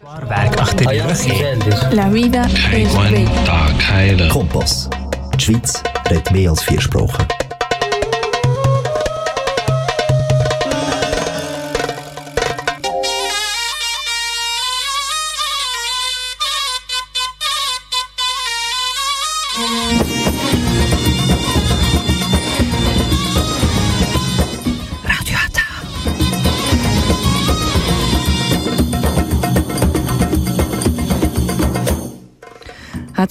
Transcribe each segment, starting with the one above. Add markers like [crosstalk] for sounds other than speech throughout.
Ah La vida es bella. Kompass. Die Schweiz redet mehr als vier Sprachen.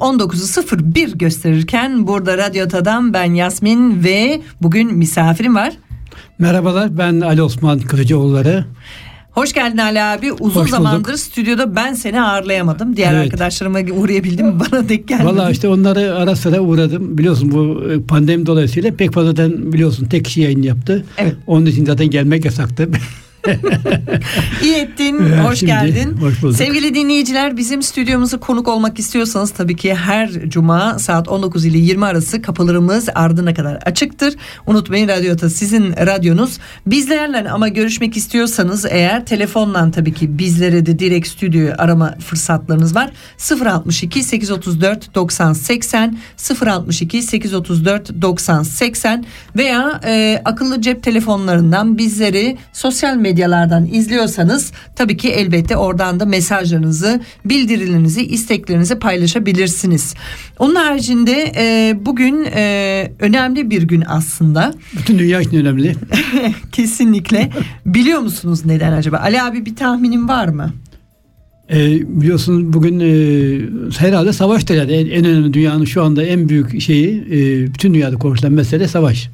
19'u 01 gösterirken burada Radyo Tadam ben Yasmin ve bugün misafirim var. Merhabalar ben Ali Osman Kılıcıoğulları. Hoş geldin Ali abi. Uzun Hoş zamandır bulduk. stüdyoda ben seni ağırlayamadım. Diğer evet. arkadaşlarıma uğrayabildim [laughs] bana denk gelmedi. Valla işte onları ara sıra uğradım. Biliyorsun bu e, pandemi dolayısıyla pek fazladan biliyorsun tek kişi yayın yaptı. Evet. Onun için zaten gelmek yasaktı. [laughs] [laughs] İyi ettin. Evet, Hoş şimdi, geldin. hoş bulduk. Sevgili dinleyiciler bizim stüdyomuza konuk olmak istiyorsanız tabii ki her cuma saat 19 ile 20 arası kapılarımız ardına kadar açıktır. Unutmayın Radyota sizin radyonuz. Bizlerle ama görüşmek istiyorsanız eğer telefonla tabii ki bizlere de direkt stüdyoyu arama fırsatlarınız var. 062 834 90 80 062 834 90 80 veya e, akıllı cep telefonlarından bizleri sosyal medyalardan izliyorsanız tabii ki elbette oradan da mesajlarınızı, bildirilerinizi, isteklerinizi paylaşabilirsiniz. Onun haricinde e, bugün e, önemli bir gün aslında. Bütün dünya için önemli. [laughs] Kesinlikle. Biliyor musunuz neden acaba? Ali abi bir tahminin var mı? E, biliyorsunuz bugün e, herhalde savaş yani en, en önemli dünyanın şu anda en büyük şeyi e, bütün dünyada konuşulan mesele savaş.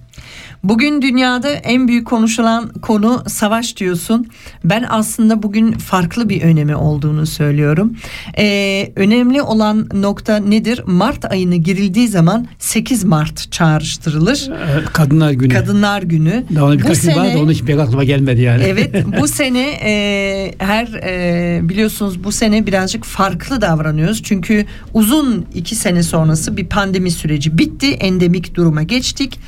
Bugün dünyada en büyük konuşulan konu savaş diyorsun. Ben aslında bugün farklı bir önemi olduğunu söylüyorum. Ee, önemli olan nokta nedir? Mart ayına girildiği zaman 8 Mart çağrıştırılır. Kadınlar Günü. Kadınlar Günü. Daha ona Bu birkaç gün vardı sene- onun için pek aklıma gelmedi yani. Evet [laughs] bu sene e, her e, biliyorsunuz bu sene birazcık farklı davranıyoruz. Çünkü uzun iki sene sonrası bir pandemi süreci bitti. Endemik duruma geçtik.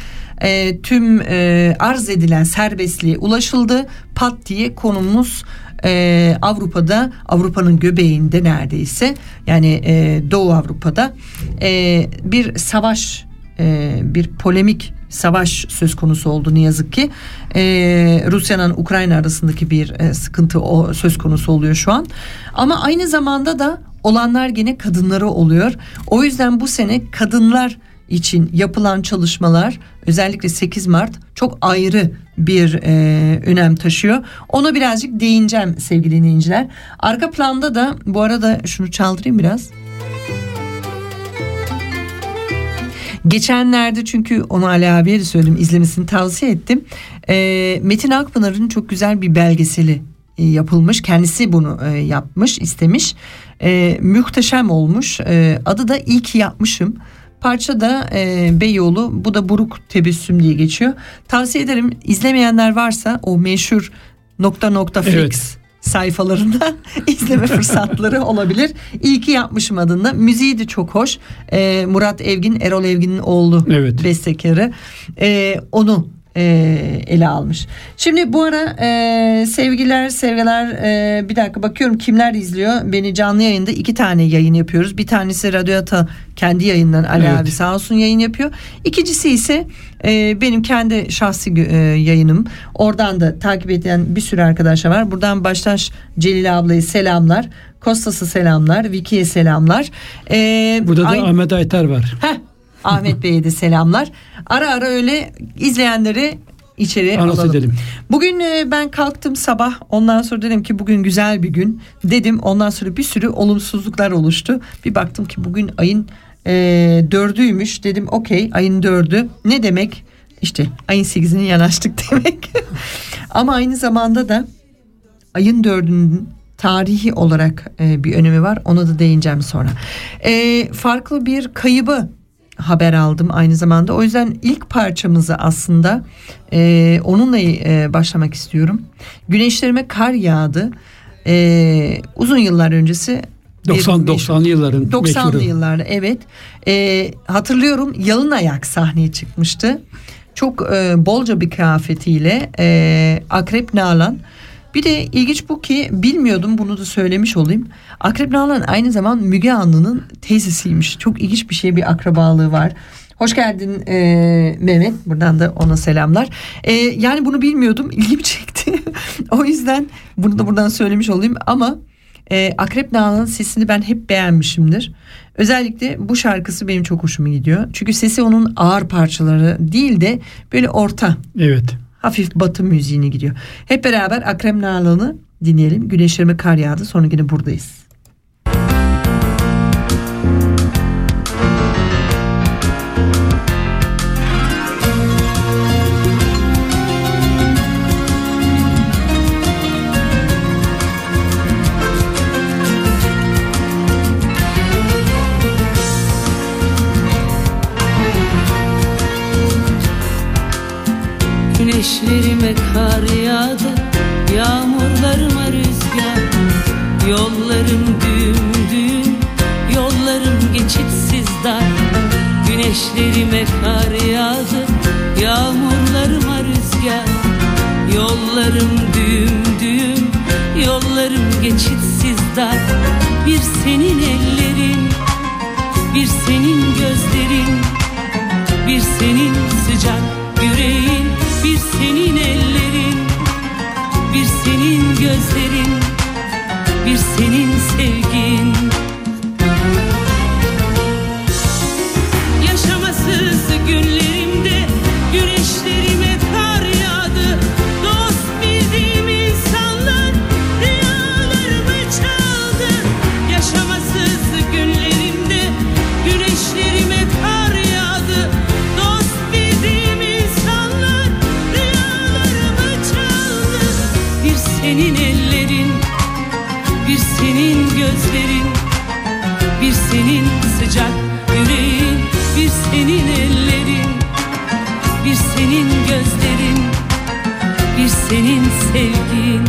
E, tüm e, arz edilen serbestliğe ulaşıldı. Pat diye konumuz e, Avrupa'da Avrupa'nın göbeğinde neredeyse yani e, Doğu Avrupa'da e, bir savaş e, bir polemik savaş söz konusu oldu ne yazık ki. E, Rusya'nın Ukrayna arasındaki bir e, sıkıntı o söz konusu oluyor şu an. Ama aynı zamanda da olanlar gene kadınları oluyor. O yüzden bu sene kadınlar için yapılan çalışmalar özellikle 8 Mart çok ayrı bir e, önem taşıyor. Ona birazcık değineceğim sevgili dinleyiciler. Arka planda da bu arada şunu çaldırayım biraz. Geçenlerde çünkü onu Ali abiye de söyledim izlemesini tavsiye ettim. Ee, Metin Akpınar'ın çok güzel bir belgeseli e, yapılmış. Kendisi bunu e, yapmış, istemiş. E, muhteşem olmuş. E, adı da İyi ki yapmışım. Parça da e, Beyoğlu. Bu da Buruk Tebessüm diye geçiyor. Tavsiye ederim. İzlemeyenler varsa o meşhur nokta nokta flix Evet. sayfalarında [laughs] izleme fırsatları olabilir. İyi ki yapmışım adında. Müziği de çok hoş. Ee, Murat Evgin, Erol Evgin'in oğlu Evet. bestekarı. Ee, onu e, ele almış. Şimdi bu ara e, sevgiler sevgiler e, bir dakika bakıyorum kimler izliyor. Beni canlı yayında iki tane yayın yapıyoruz. Bir tanesi Radyo Ata kendi yayından Ali Evet. abi sağ olsun yayın yapıyor. İkincisi ise e, benim kendi şahsi e, yayınım. Oradan da takip eden bir sürü arkadaşlar var. Buradan baştaş Celil ablayı selamlar. Kostas'ı selamlar. Vicky'ye selamlar. E, Burada da Ahmet Aytar var. Heh, Ahmet Bey'e de selamlar. Ara ara öyle izleyenleri içeri Anons alalım. edelim. Bugün e, ben kalktım sabah ondan sonra dedim ki bugün güzel bir gün dedim ondan sonra bir sürü olumsuzluklar oluştu. Bir baktım ki bugün ayın e, dördüymüş dedim okey ayın dördü ne demek işte ayın sekizine yanaştık [laughs] demek. Ama aynı zamanda da ayın dördünün tarihi olarak e, bir önemi var. Ona da değineceğim sonra. E, farklı bir kaybı haber aldım aynı zamanda. O yüzden ilk parçamızı aslında e, onunla e, başlamak istiyorum. Güneşlerime kar yağdı. E, uzun yıllar öncesi 90 90'lı yılların 90'lı yıllarda evet. E, hatırlıyorum yalın ayak sahneye çıkmıştı. Çok e, bolca bir kıyafetiyle e, Akrep Nalan bir de ilginç bu ki bilmiyordum bunu da söylemiş olayım. Akrep Nalan aynı zaman Müge Anlı'nın teyzesiymiş. Çok ilginç bir şey bir akrabalığı var. Hoş geldin e, Mehmet. Buradan da ona selamlar. E, yani bunu bilmiyordum. İlgimi çekti. [laughs] o yüzden bunu da buradan söylemiş olayım. Ama e, Akrep Nalan'ın sesini ben hep beğenmişimdir. Özellikle bu şarkısı benim çok hoşuma gidiyor. Çünkü sesi onun ağır parçaları değil de böyle orta. Evet hafif batı müziğine gidiyor. Hep beraber Akrem Nalan'ı dinleyelim. Güneşlerime kar yağdı. Sonra yine buradayız. Senin sıcak yüreğin Bir senin ellerin Bir senin gözlerin Bir senin sevgin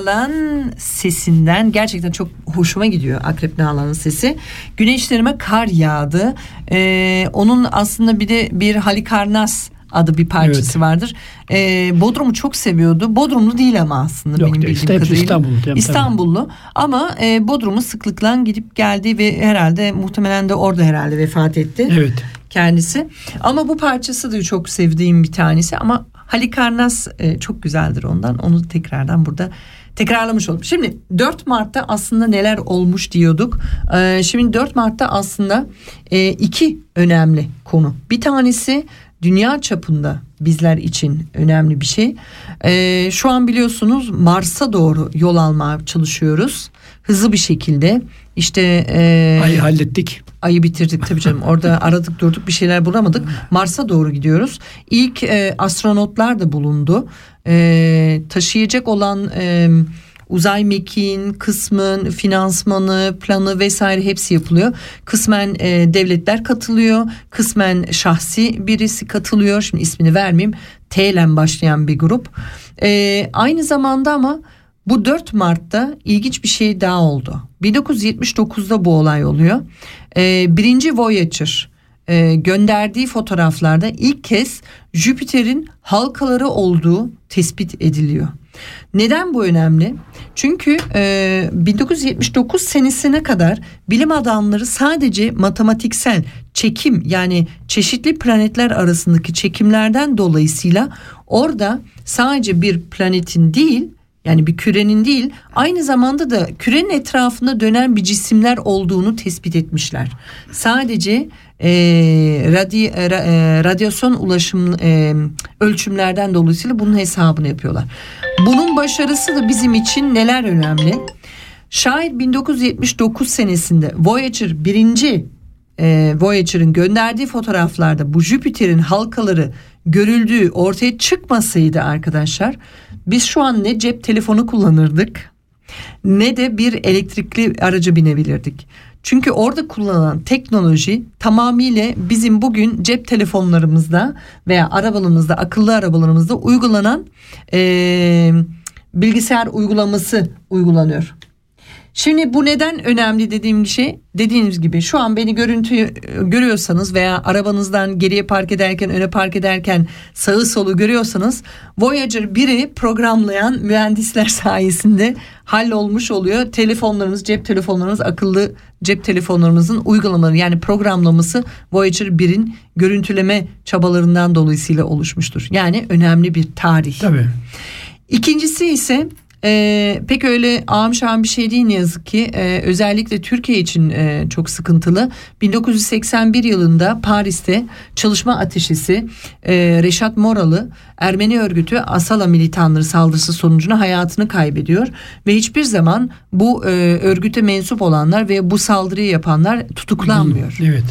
Akrep Nalan sesinden gerçekten çok hoşuma gidiyor Akrep Nalan'ın sesi. Güneşlerime kar yağdı. Ee, onun aslında bir de bir Halikarnas adı bir parçası Evet. vardır. Ee, Bodrum'u çok seviyordu. Bodrumlu değil ama aslında Yok benim değil, bildiğim hepsi kadarıyla. İstanbullu, tabii, İstanbullu ama e, Bodrum'u sıklıkla gidip geldi ve herhalde muhtemelen de orada herhalde vefat etti Evet. kendisi. Ama bu parçası da çok sevdiğim bir tanesi ama Halikarnas e, çok güzeldir ondan. Onu tekrardan burada tekrarlamış oldum. Şimdi 4 Mart'ta aslında neler olmuş diyorduk. Ee, şimdi 4 Mart'ta aslında e, iki önemli konu. Bir tanesi dünya çapında bizler için önemli bir şey. Ee, şu an biliyorsunuz Mars'a doğru yol almaya çalışıyoruz. Hızlı bir şekilde. İşte e, Ayı hallettik. ayı bitirdik tabii canım. Orada [laughs] aradık durduk bir şeyler bulamadık. Mars'a doğru gidiyoruz. İlk e, astronotlar da bulundu. E, taşıyacak olan e, uzay mekiğin kısmın finansmanı planı vesaire hepsi yapılıyor. Kısmen e, devletler katılıyor. Kısmen şahsi birisi katılıyor. Şimdi ismini vermeyeyim. T ile başlayan bir grup. E, aynı zamanda ama bu 4 Mart'ta ilginç bir şey daha oldu. 1979'da bu olay oluyor. Ee, birinci Voyager e, gönderdiği fotoğraflarda ilk kez Jüpiter'in halkaları olduğu tespit ediliyor. Neden bu önemli? Çünkü e, 1979 senesine kadar bilim adamları sadece matematiksel çekim yani çeşitli planetler arasındaki çekimlerden dolayısıyla orada sadece bir planetin değil yani bir kürenin değil aynı zamanda da kürenin etrafında dönen bir cisimler olduğunu tespit etmişler. Sadece e, radi, e, e, radyasyon ulaşım e, ölçümlerden dolayısıyla bunun hesabını yapıyorlar. Bunun başarısı da bizim için neler önemli? Şayet 1979 senesinde Voyager birinci e, Voyager'ın gönderdiği fotoğraflarda bu Jüpiter'in halkaları görüldüğü ortaya çıkmasaydı arkadaşlar biz şu an ne cep telefonu kullanırdık ne de bir elektrikli araca binebilirdik. Çünkü orada kullanılan teknoloji tamamıyla bizim bugün cep telefonlarımızda veya arabalarımızda akıllı arabalarımızda uygulanan e, bilgisayar uygulaması uygulanıyor. Şimdi bu neden önemli dediğim şey dediğiniz gibi şu an beni görüntü görüyorsanız veya arabanızdan geriye park ederken öne park ederken sağı solu görüyorsanız Voyager 1'i programlayan mühendisler [laughs] sayesinde hallolmuş oluyor. Telefonlarınız cep telefonlarınız akıllı cep telefonlarımızın uygulamaları yani programlaması Voyager 1'in görüntüleme çabalarından dolayısıyla oluşmuştur. Yani önemli bir tarih. Tabii. İkincisi ise e, pek öyle ağam şahım bir şey değil ne yazık ki. E, özellikle Türkiye için e, çok sıkıntılı. 1981 yılında Paris'te çalışma ateşisi e, Reşat Moralı Ermeni örgütü Asala militanları saldırısı sonucunda hayatını kaybediyor. Ve hiçbir zaman bu e, örgüte mensup olanlar ve bu saldırıyı yapanlar tutuklanmıyor. Evet.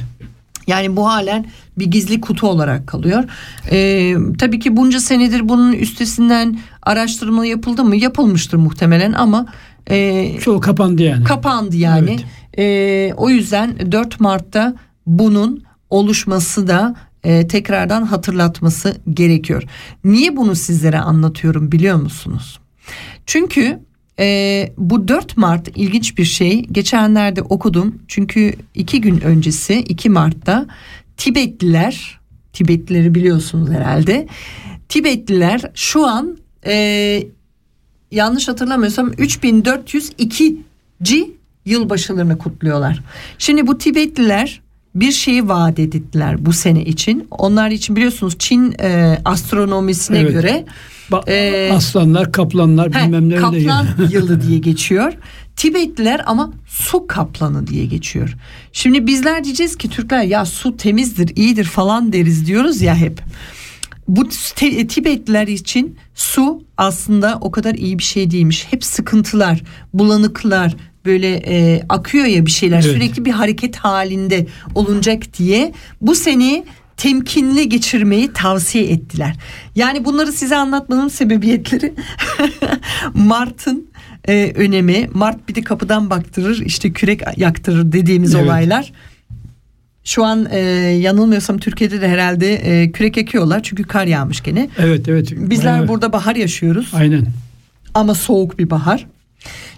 Yani bu halen bir gizli kutu olarak kalıyor. Ee, tabii ki bunca senedir bunun üstesinden araştırma yapıldı mı? Yapılmıştır muhtemelen ama e, Çoğu kapandı yani. kapandı yani. Ee, o yüzden 4 Mart'ta bunun oluşması da e, tekrardan hatırlatması gerekiyor. Niye bunu sizlere anlatıyorum biliyor musunuz? Çünkü e, bu 4 Mart ilginç bir şey. Geçenlerde okudum. Çünkü iki gün öncesi 2 Mart'ta Tibetliler, Tibetlileri biliyorsunuz herhalde. Tibetliler şu an e, yanlış hatırlamıyorsam 3402. yılbaşılarını kutluyorlar. Şimdi bu Tibetliler bir şeyi vaat ettiler bu sene için. Onlar için biliyorsunuz Çin e, astronomisine Evet. göre Ba- Ee, aslanlar, kaplanlar He, bilmem ne öyle. kaplan yani. yılı diye [laughs] geçiyor. Tibetliler ama su kaplanı diye geçiyor. Şimdi bizler diyeceğiz ki Türkler ya su temizdir, iyidir falan deriz diyoruz ya hep. Bu Tibetliler için su aslında o kadar iyi bir şey değilmiş. Hep sıkıntılar, bulanıklar, böyle e, akıyor ya bir şeyler Evet. sürekli bir hareket halinde olunacak diye bu seneyi temkinli geçirmeyi tavsiye ettiler. Yani bunları size anlatmanın sebebiyetleri [laughs] Mart'ın e, önemi. Mart bir de kapıdan baktırır işte kürek yaktırır dediğimiz Evet. olaylar. Şu an e, yanılmıyorsam Türkiye'de de herhalde e, kürek ekiyorlar çünkü kar yağmış gene. Evet evet. Bizler Bayağı- burada bahar yaşıyoruz Aynen. ama soğuk bir bahar.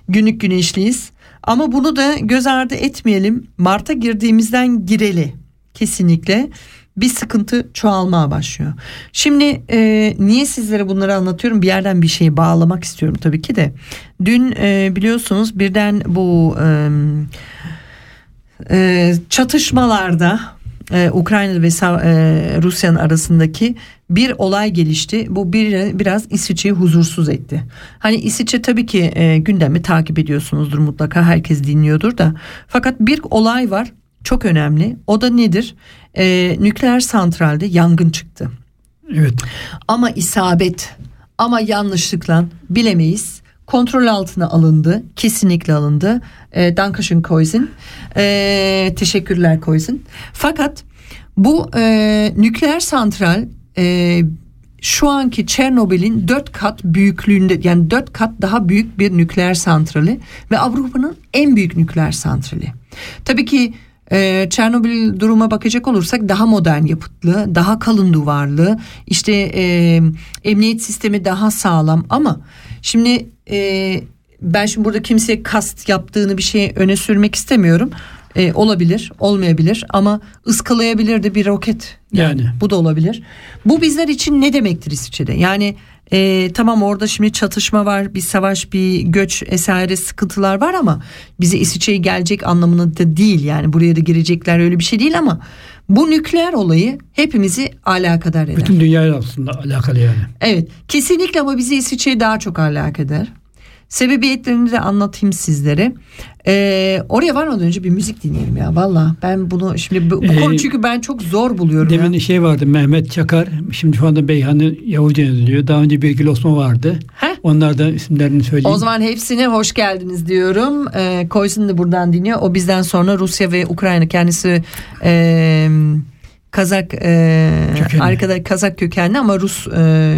Günlük güneşliyiz. Ama bunu da göz ardı etmeyelim. Mart'a girdiğimizden gireli kesinlikle bir sıkıntı çoğalmaya başlıyor. Şimdi e, niye sizlere bunları anlatıyorum? Bir yerden bir şeyi bağlamak istiyorum tabii ki de. Dün e, biliyorsunuz birden bu e, e, çatışmalarda e, Ukrayna ve e, Rusya'nın arasındaki bir olay gelişti. Bu bir, biraz İsviçre'yi huzursuz etti. Hani İsviçre tabii ki e, gündemi takip ediyorsunuzdur mutlaka herkes dinliyordur da. Fakat bir olay var çok önemli. O da nedir? E, nükleer santralde yangın çıktı. Evet. Ama isabet ama yanlışlıkla bilemeyiz. Kontrol altına alındı. Kesinlikle alındı. E, Dankeschön Koizin. E, teşekkürler Koizin. Fakat bu e, nükleer santral e, şu anki Çernobil'in dört kat büyüklüğünde yani dört kat daha büyük bir nükleer santrali ve Avrupa'nın en büyük nükleer santrali. Tabii ki ee, Çernobil duruma bakacak olursak daha modern yapıtlı, daha kalın duvarlı, işte e, emniyet sistemi daha sağlam ama şimdi e, ben şimdi burada kimseye kast yaptığını bir şey öne sürmek istemiyorum. E, olabilir, olmayabilir ama ıskalayabilir de bir roket. Yani. Bu da olabilir. Bu bizler için ne demektir İsviçre'de? Yani e, tamam orada şimdi çatışma var, bir savaş, bir göç vesaire sıkıntılar var ama bize İsviçre'ye gelecek anlamında da değil. Yani buraya da girecekler öyle bir şey değil ama bu nükleer olayı hepimizi alakadar eder. Bütün dünyayla aslında alakalı yani. Evet kesinlikle ama bizi İsviçre'ye daha çok alakadar. Sebebiyetlerini de anlatayım sizlere. Ee, oraya varmadan önce bir müzik dinleyelim ya valla. Ben bunu şimdi bu, bu Ee, konu çünkü ben çok zor buluyorum Demin ya. şey vardı Mehmet Çakar. Şimdi şu anda Beyhan'ı Yavuzca yazılıyor. Daha önce Birgül Osman vardı. Heh. Onlardan isimlerini söyleyeyim. O zaman hepsine hoş geldiniz diyorum. Ee, Koysun da buradan dinliyor. O bizden sonra Rusya ve Ukrayna kendisi e, Kazak e, Kökenli. arkada Kazak kökenli ama Rus e,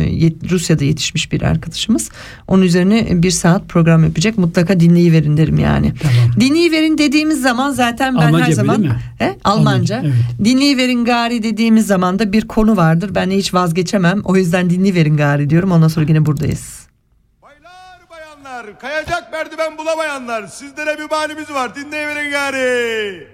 yet- Rusya'da yetişmiş bir arkadaşımız. Onun üzerine bir saat program yapacak. Mutlaka dinleyiverin derim yani. Tamam. Dinleyiverin dediğimiz zaman zaten ben Almanca her zaman? He? Almanca. Almanca, evet. Dinleyiverin gari dediğimiz zaman da bir konu vardır. Ben hiç vazgeçemem. O yüzden dinleyiverin gari diyorum. Ondan sonra yine buradayız. Baylar bayanlar, kayacak merdiven bulamayanlar, sizlere bir manimiz var, dinleyiverin gari.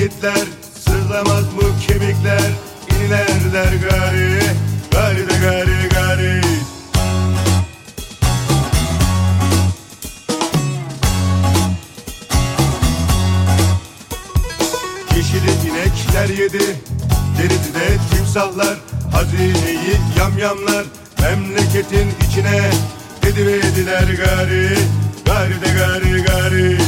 Şehitler Sırlamaz mı kemikler İnilerler gari Gari de gari gari. Yeşili inekler yedi Deridi de timsahlar Hazineyi yamyamlar Memleketin içine Ediverdiler gari Gari de gari gari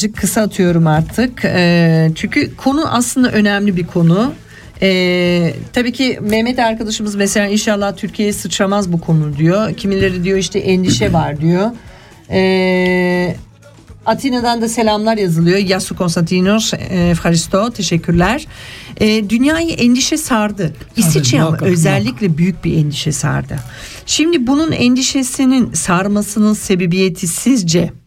birazcık kısa atıyorum artık. Ee, çünkü konu aslında önemli bir konu. Ee, tabii ki Mehmet arkadaşımız mesela inşallah Türkiye'ye sıçramaz bu konu diyor. Kimileri diyor işte endişe [clears throat] var diyor. Ee, Atina'dan da selamlar yazılıyor. Yasu Konstantinos, e, Faristo teşekkürler. E, dünyayı endişe sardı. İsviçre ama özellikle büyük bir endişe sardı. Şimdi bunun endişesinin sarmasının sebebiyeti sizce?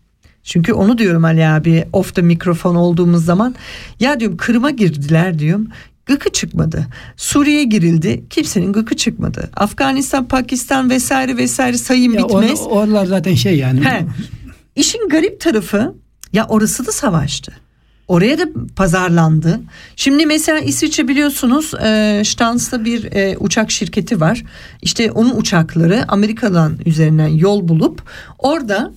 Çünkü onu diyorum Ali abi off the mikrofon olduğumuz zaman ya diyorum Kırım'a girdiler diyorum. Gıkı çıkmadı. Suriye girildi. Kimsenin gıkı çıkmadı. Afganistan, Pakistan vesaire vesaire sayım Ya bitmez. or- oralar zaten şey yani. He. İşin garip tarafı ya orası da savaştı. Oraya da pazarlandı. Şimdi mesela İsviçre biliyorsunuz e, Stans'ta bir e, uçak şirketi var. İşte onun uçakları Amerika'dan üzerinden yol bulup orada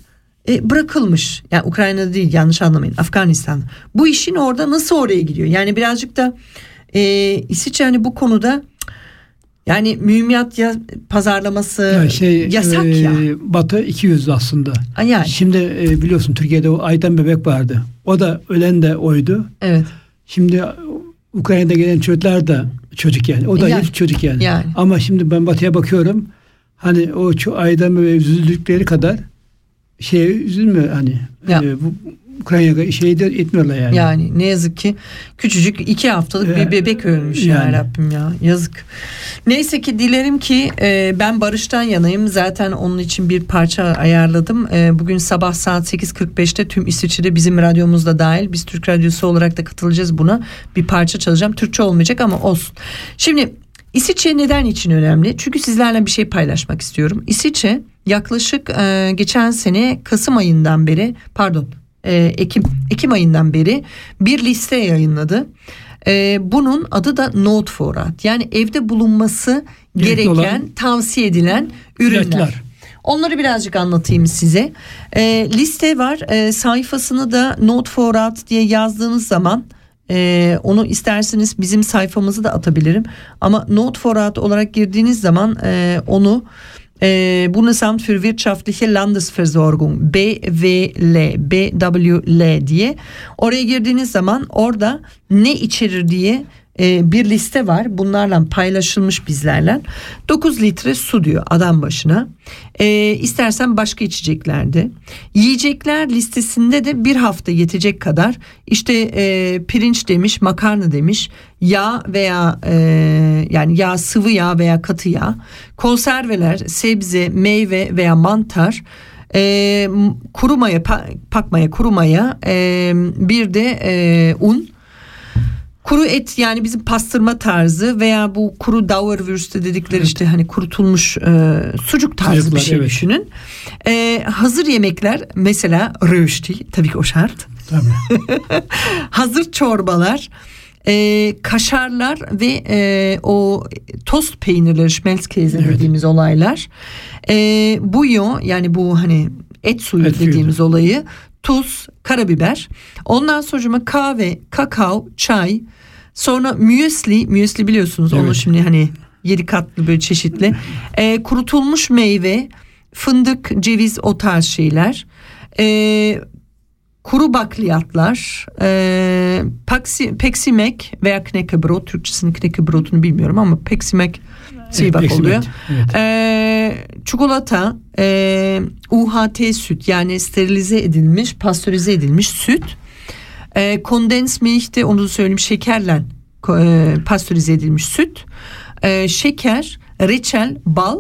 e, bırakılmış. Yani Ukrayna'da değil yanlış anlamayın Afganistan. Bu işin orada nasıl oraya gidiyor? Yani birazcık da e, İsviçre hani bu konuda yani mühimmat ya pazarlaması Ya şey, yasak e, ya. Batı 200 aslında. Yani. Şimdi e, biliyorsun Türkiye'de o Ayten bebek vardı. O da ölen de oydu. Evet. Şimdi Ukrayna'da gelen çocuklar da çocuk yani. O da Yani. çocuk yani. Yani. Ama şimdi ben batıya bakıyorum. Hani o ço- Ayten bebeğe üzüldükleri kadar şeye üzülmüyor hani. Ya. E, bu Ukrayna'ya şey de etmiyorlar yani. Yani ne yazık ki küçücük iki haftalık bir Ya, bebek ölmüş ya yani. Rabbim ya yazık. Neyse ki dilerim ki e, ben barıştan yanayım zaten onun için bir parça ayarladım. E, bugün sabah saat 8.45'te tüm İsviçre'de bizim radyomuzda dahil biz Türk Radyosu olarak da katılacağız buna. Bir parça çalacağım Türkçe olmayacak ama olsun. Şimdi İsviçre neden için önemli? Çünkü sizlerle bir şey paylaşmak istiyorum. İsviçre yaklaşık e, geçen sene Kasım ayından beri pardon e, Ekim Ekim ayından beri bir liste yayınladı. E, bunun adı da Note Forat. Yani evde bulunması Gerekli gereken, olan tavsiye edilen ürünler. ilaçlar. Onları birazcık anlatayım size. E, liste var. E, sayfasını da Note Forat diye yazdığınız zaman e, onu isterseniz bizim sayfamızı da atabilirim. Ama Note Forat olarak girdiğiniz zaman e, onu Bundesamt für Wirtschaftliche Landesversorgung BWL BWL diye. Oraya girdiğiniz zaman orada ne içerir diye e, bir liste var. Bunlarla paylaşılmış bizlerle. 9 litre su diyor adam başına. E, istersen başka içeceklerde. Yiyecekler listesinde de bir hafta yetecek kadar işte e, pirinç demiş, makarna demiş, yağ veya e, yani yağ sıvı yağ veya katı yağ, konserveler, sebze, meyve veya mantar e, kuru maya, pa- pakmaya, kuru maya, e, bir de e, un, Kuru et yani bizim pastırma tarzı veya bu kuru Dauerwürste dedikleri işte hani kurutulmuş e, sucuk tarzı Sucuklar, bir şey evet. düşünün. E, hazır yemekler mesela rösti tabii ki o şart. Tabii. [laughs] hazır çorbalar, e, kaşarlar ve e, o tost peynirleri, schmelzkäse Evet. dediğimiz olaylar. E, bouillon yani bu hani et suyu Et suyu. dediğimiz olayı, tuz, karabiber. Ondan sonra kahve, kakao, çay. Sonra müesli, müesli biliyorsunuz onu Evet. şimdi hani yedi katlı böyle çeşitli. [laughs] E, kurutulmuş meyve, fındık, ceviz o tarz şeyler. E, kuru bakliyatlar, e, paksi, peksimek veya knekkebrot, Türkçesinin knekkebrot'unu bilmiyorum ama peksimek peksimek, oluyor. evet. E, çikolata, e, UHT süt yani sterilize edilmiş, pastörize edilmiş süt. E, kondens milk de onu da söyleyeyim şekerle e, pastörize edilmiş süt. E, şeker, reçel, bal.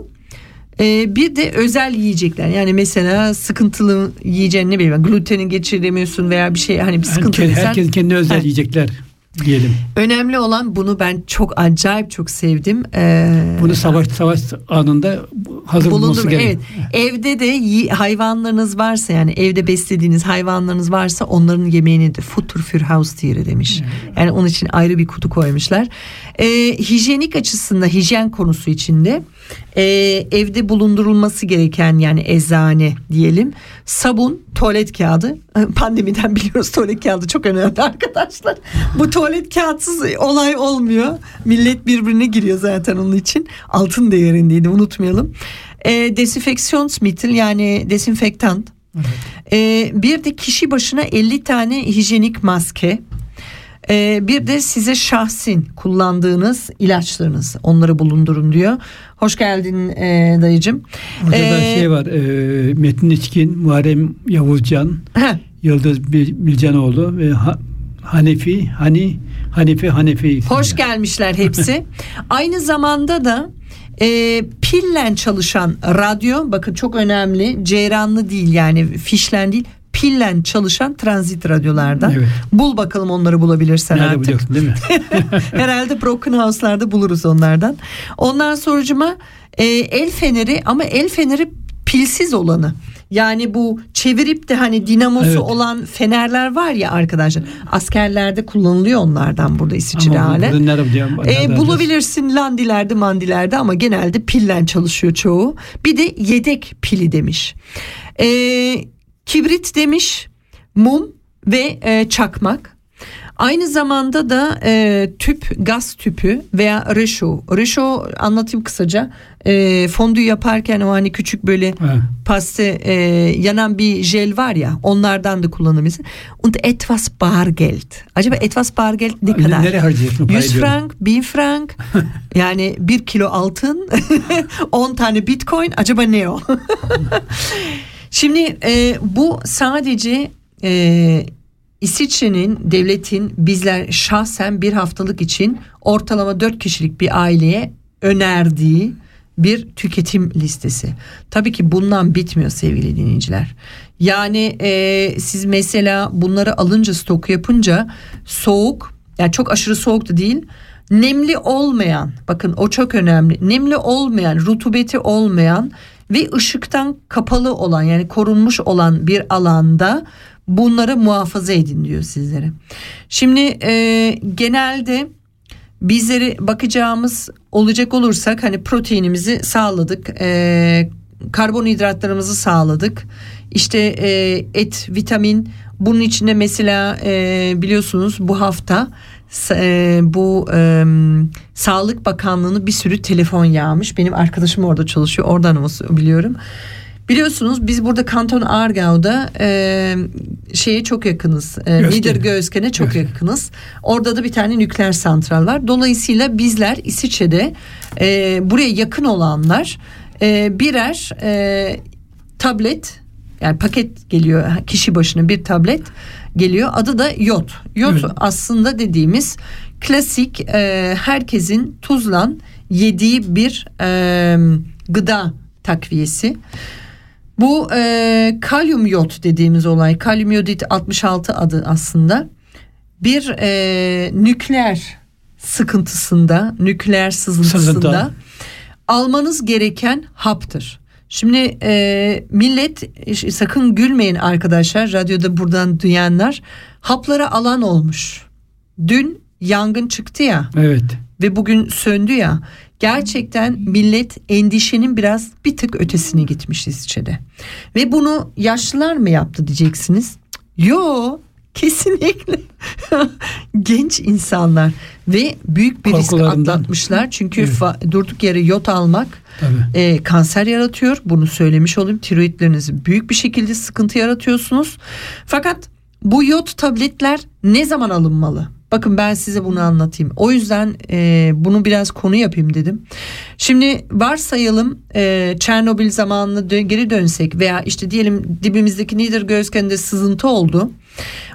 E, bir de özel yiyecekler yani mesela sıkıntılı yiyeceğin ne bileyim gluteni geçiremiyorsun veya bir şey hani bir sıkıntı herkes kendi özel Ha. yiyecekler. Diyelim. Önemli olan bunu ben çok acayip çok sevdim. Ee, Bunu savaş savaş anında hazır bulunması bulundurma. gerek. Evet. Evde de hayvanlarınız varsa yani evde beslediğiniz hayvanlarınız varsa onların yemeğini de Futter für Haustiere demiş. Yani onun için ayrı bir kutu koymuşlar. Ee, hijyenik açısından hijyen konusu içinde e, evde bulundurulması gereken yani eczane diyelim sabun tuvalet kağıdı. Pandemiden biliyoruz tuvalet kağıdı çok önemli [laughs] arkadaşlar. Bu tuvalet kağıtsız olay olmuyor. Millet birbirine giriyor zaten onun için. Altın değerindeydi unutmayalım. E, desinfeksiyonsmittel yani desinfektan e, bir de kişi başına 50 tane hijyenik maske ee, bir de size şahsin kullandığınız ilaçlarınız onları bulundurun diyor. Hoş geldin e, dayıcım. Orada da Ee, şey var. E, Metin İçkin, Muharrem Yavuzcan, heh, Yıldız Bil- Bilcanoğlu ve Ha- Hanefi, Hani Hanefi Hanefi. hoş gelmişler hepsi. [laughs] Aynı zamanda da e, pillen çalışan radyo bakın çok önemli ceyranlı değil yani fişlen değil pillen çalışan transit radyolardan. Evet. Bul bakalım onları bulabilirsen Nerede artık. biliyorsun değil mi? [laughs] Herhalde Broken House'larda buluruz onlardan. Ondan sonucuma e, el feneri ama el feneri pilsiz olanı. Yani bu çevirip de hani dinamosu Evet. olan fenerler var ya arkadaşlar. Askerlerde kullanılıyor onlardan burada İsviçre hale. E, bulabilirsin landilerde mandilerde ama genelde pillen çalışıyor çoğu. Bir de yedek pili demiş. E, kibrit demiş, mum ve e, çakmak. Aynı zamanda da e, tüp, gaz tüpü veya reşo. Reşo anlatayım kısaca. E, fondü yaparken o hani küçük böyle Ha. paste e, yanan bir jel var ya onlardan da kullanabilirsin. Und etwas Bargeld. Acaba etwas Bargeld ne kadar? nereye harcayacaksın o 100 parayı diyorum. frank, 1000 frank [laughs] yani 1 kilo altın [laughs] 10 tane bitcoin acaba ne o? [laughs] Şimdi e, bu sadece e, İsviçre'nin devletin bizler şahsen bir haftalık için ortalama 4 kişilik bir aileye önerdiği bir tüketim listesi. Tabii ki bundan bitmiyor sevgili dinleyiciler. Yani e, siz mesela bunları alınca stok yapınca soğuk yani çok aşırı soğuk da değil nemli olmayan bakın o çok önemli nemli olmayan rutubeti olmayan ve ışıktan kapalı olan yani korunmuş olan bir alanda bunları muhafaza edin diyor sizlere. Şimdi e, genelde bizleri bakacağımız olacak olursak hani proteinimizi sağladık e, karbonhidratlarımızı sağladık işte e, et vitamin bunun içinde mesela e, biliyorsunuz bu hafta e, bu e, Sağlık Bakanlığı'nın bir sürü telefon yağmış benim arkadaşım orada çalışıyor oradan o- biliyorum Biliyorsunuz biz burada Kanton Aargau'da e, şeye çok yakınız. E, Gözken'e. Niedergösken'e çok Evet. yakınız. Orada da bir tane nükleer santral var. Dolayısıyla bizler İsviçre'de e, buraya yakın olanlar e, birer e, tablet yani paket geliyor kişi başına bir tablet geliyor. Adı da yot. Yot Evet. aslında dediğimiz klasik e, herkesin tuzlan yediği bir e, gıda takviyesi. Bu e, kalyum yot dediğimiz olay kalyum yodit 66 adı aslında bir e, nükleer sıkıntısında nükleer sızıntısında Sızıntı. almanız gereken haptır. Şimdi e, millet e, sakın gülmeyin arkadaşlar radyoda buradan duyanlar hapları alan olmuş. Dün yangın çıktı ya Evet. ve bugün söndü ya gerçekten millet endişenin biraz bir tık ötesine gitmiş İsviçre'de. Ve bunu yaşlılar mı yaptı diyeceksiniz. Yo kesinlikle [laughs] genç insanlar ve büyük bir risk atlatmışlar. Çünkü Evet. durduk yere yot almak Tabii. e, kanser yaratıyor. Bunu söylemiş olayım. Tiroidlerinizi büyük bir şekilde sıkıntı yaratıyorsunuz. Fakat bu yot tabletler ne zaman alınmalı? Bakın ben size bunu anlatayım. O yüzden e, bunu biraz konu yapayım dedim. Şimdi varsayalım e, Çernobil zamanına dö- geri dönsek veya işte diyelim dibimizdeki Niedergösken'de sızıntı oldu.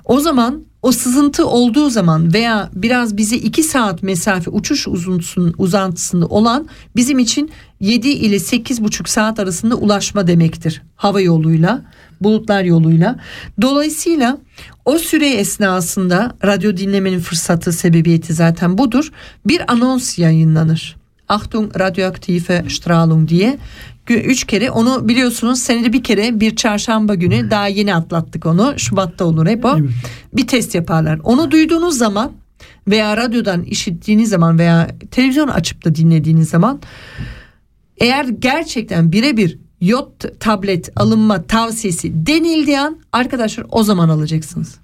O zaman o sızıntı olduğu zaman veya biraz bize iki saat mesafe uçuş uzuntusunun uzantısında olan bizim için 7 ile 8,5 saat arasında ulaşma demektir. Hava yoluyla, bulutlar yoluyla. Dolayısıyla o süre esnasında radyo dinlemenin fırsatı sebebiyeti zaten budur. Bir anons yayınlanır. Achtung radyoaktive Strahlung diye üç kere onu biliyorsunuz senede bir kere bir çarşamba günü daha yeni atlattık onu Şubat'ta olur hep o Evet. bir test yaparlar onu duyduğunuz zaman veya radyodan işittiğiniz zaman veya televizyon açıp da dinlediğiniz zaman eğer gerçekten birebir yot tablet alınma tavsiyesi denildiği an arkadaşlar o zaman alacaksınız.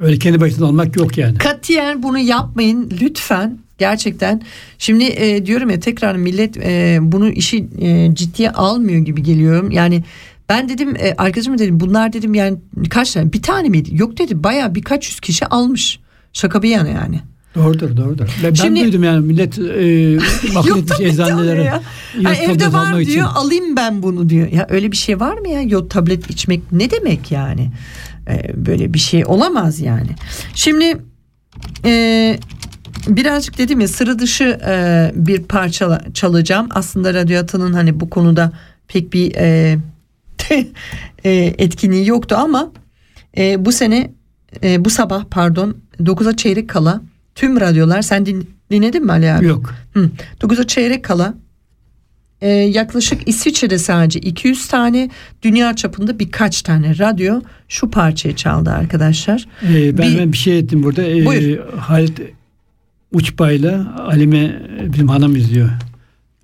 Öyle kendi başına olmak yok yani. Katiyen bunu yapmayın lütfen gerçekten. Şimdi e, diyorum ya tekrar millet e, bunu işi e, ciddiye almıyor gibi geliyorum. Yani ben dedim e, arkadaşıma dedim bunlar dedim yani kaç tane bir tane miydi? Yok dedi baya birkaç yüz kişi almış. Şaka bir yana yani. Doğrudur doğrudur. Ben, Şimdi- duydum yani millet e, [laughs] bakın etmiş tabii, eczanelere. ya. evde var almak için. diyor alayım ben bunu diyor. Ya öyle bir şey var mı ya yod tablet içmek ne demek yani? Ee, böyle bir şey olamaz yani. Şimdi e, birazcık dedim ya sıra dışı e, bir parça çalacağım. Aslında Radyo Atan'ın hani bu konuda pek bir e, [laughs] e, etkinliği yoktu ama e, bu sene e, bu sabah pardon 9'a çeyrek kala tüm radyolar sen din, dinledin mi Ali abi? Yok. Hı. 9'a çeyrek kala e, yaklaşık İsviçre'de sadece 200 tane dünya çapında birkaç tane radyo şu parçayı çaldı arkadaşlar. E, ben, Bir- ben bir şey ettim burada. E, Buyur. Halit Uçbay'la Alime bizim hanım izliyor.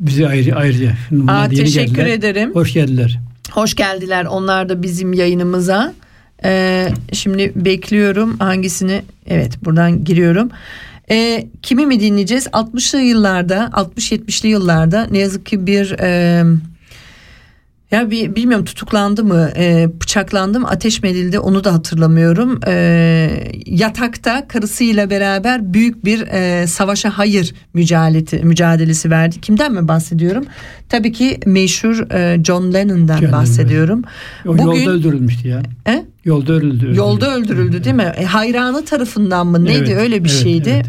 Bizi ayrı, ayrıca. Aa, teşekkür geldiler. ederim. Hoş geldiler. Hoş geldiler onlar da bizim yayınımıza. Ee, şimdi bekliyorum hangisini evet buradan giriyorum. Ee, kimi mi dinleyeceğiz? 60'lı yıllarda 60-70'li yıllarda ne yazık ki bir e, ya bir bilmiyorum tutuklandı mı e, bıçaklandı mı ateş mi edildi onu da hatırlamıyorum. E, yatakta karısıyla beraber büyük bir e, savaşa hayır mücadelesi, mücadelesi verdi. Kimden mi bahsediyorum? Tabii ki meşhur e, John Lennon'dan John Lennon, bahsediyorum. O Bugün yolda öldürülmüştü ya. E? Yolda öldürüldü. Yolda öldürüldü değil mi? E, hayranı tarafından mı neydi Evet, öyle bir evet, şeydi. evet.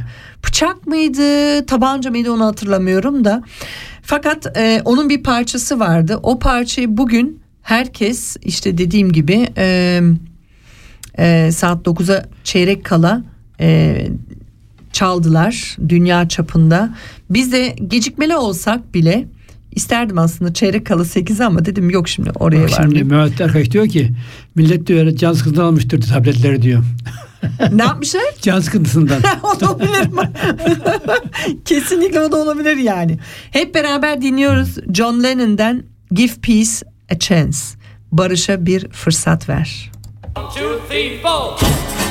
Bıçak mıydı, tabanca mıydı onu hatırlamıyorum da. Fakat e, onun bir parçası vardı. O parçayı bugün herkes işte dediğim gibi e, e, saat 9'a çeyrek kala e, çaldılar dünya çapında. Biz de gecikmeli olsak bile isterdim aslında çeyrek kala 8 ama dedim yok şimdi oraya var. şimdi Mehmet Erkaç diyor ki millet diyor can sıkıntısından almıştır tabletleri diyor. Ne yapmışlar? [laughs] Can sıkıntısından. o da olabilir mi? [laughs] Kesinlikle o da olabilir yani. Hep beraber dinliyoruz John Lennon'dan Give Peace a Chance. Barış'a bir fırsat ver. two, three, four.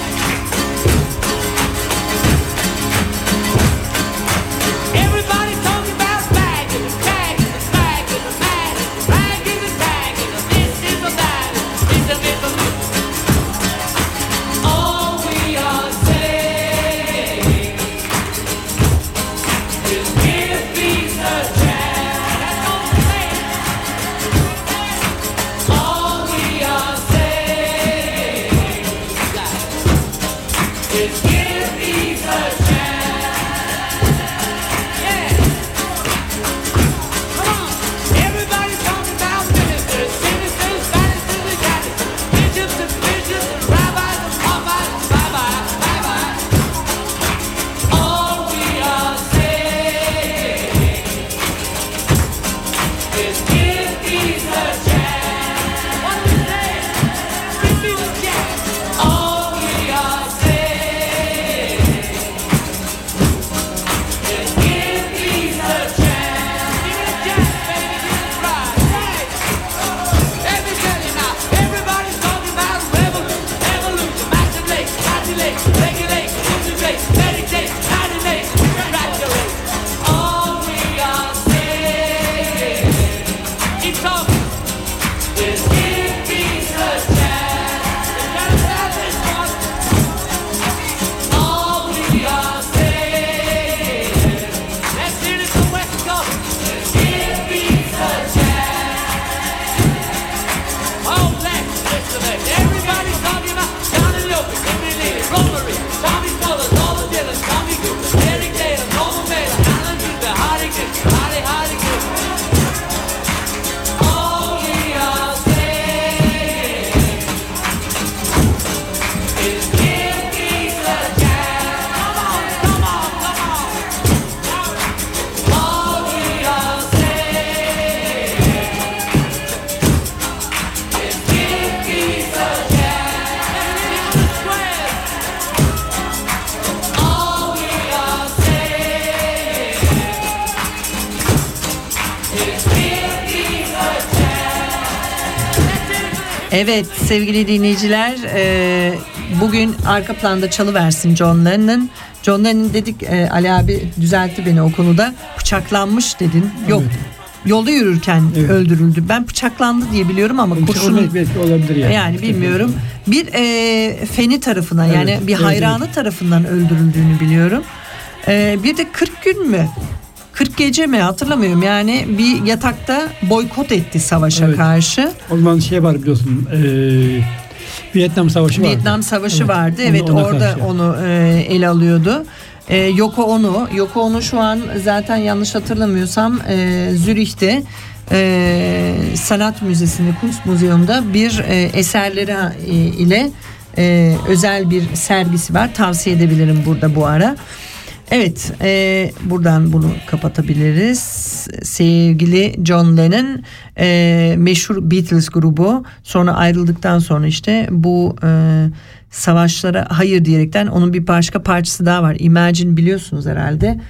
Evet sevgili dinleyiciler e, bugün arka planda çalı versin John Lennon. John Lennon dedik e, Ali abi düzeltti beni o konuda bıçaklanmış dedin. Yok yolda yürürken Evet. öldürüldü. Ben bıçaklandı diye biliyorum ama kurşun Belki, belki olabilir yani. yani bilmiyorum. Bir e, feni tarafından yani Evet, bir evet, hayranı tarafından öldürüldüğünü biliyorum. E, bir de 40 gün mü? 40 gece mi hatırlamıyorum yani bir yatakta boykot etti savaşa Evet. karşı. O zaman şey var biliyorsun. eee Vietnam Savaşı vardı. Vietnam Savaşı Evet, vardı. Evet ona orada karşı. onu e, ele alıyordu. E, Yoko Ono, Yoko Ono şu an zaten yanlış hatırlamıyorsam e, Zürih'te e, Sanat Müzesi'nde, Kunst Museum'da bir e, eserleri e, ile e, özel bir sergisi var. Tavsiye edebilirim burada bu ara. Evet, e, buradan bunu kapatabiliriz. Sevgili John Lennon, e, meşhur Beatles grubu, sonra ayrıldıktan sonra işte bu e, savaşlara hayır diyerekten onun bir başka parçası daha var. Imagine biliyorsunuz herhalde.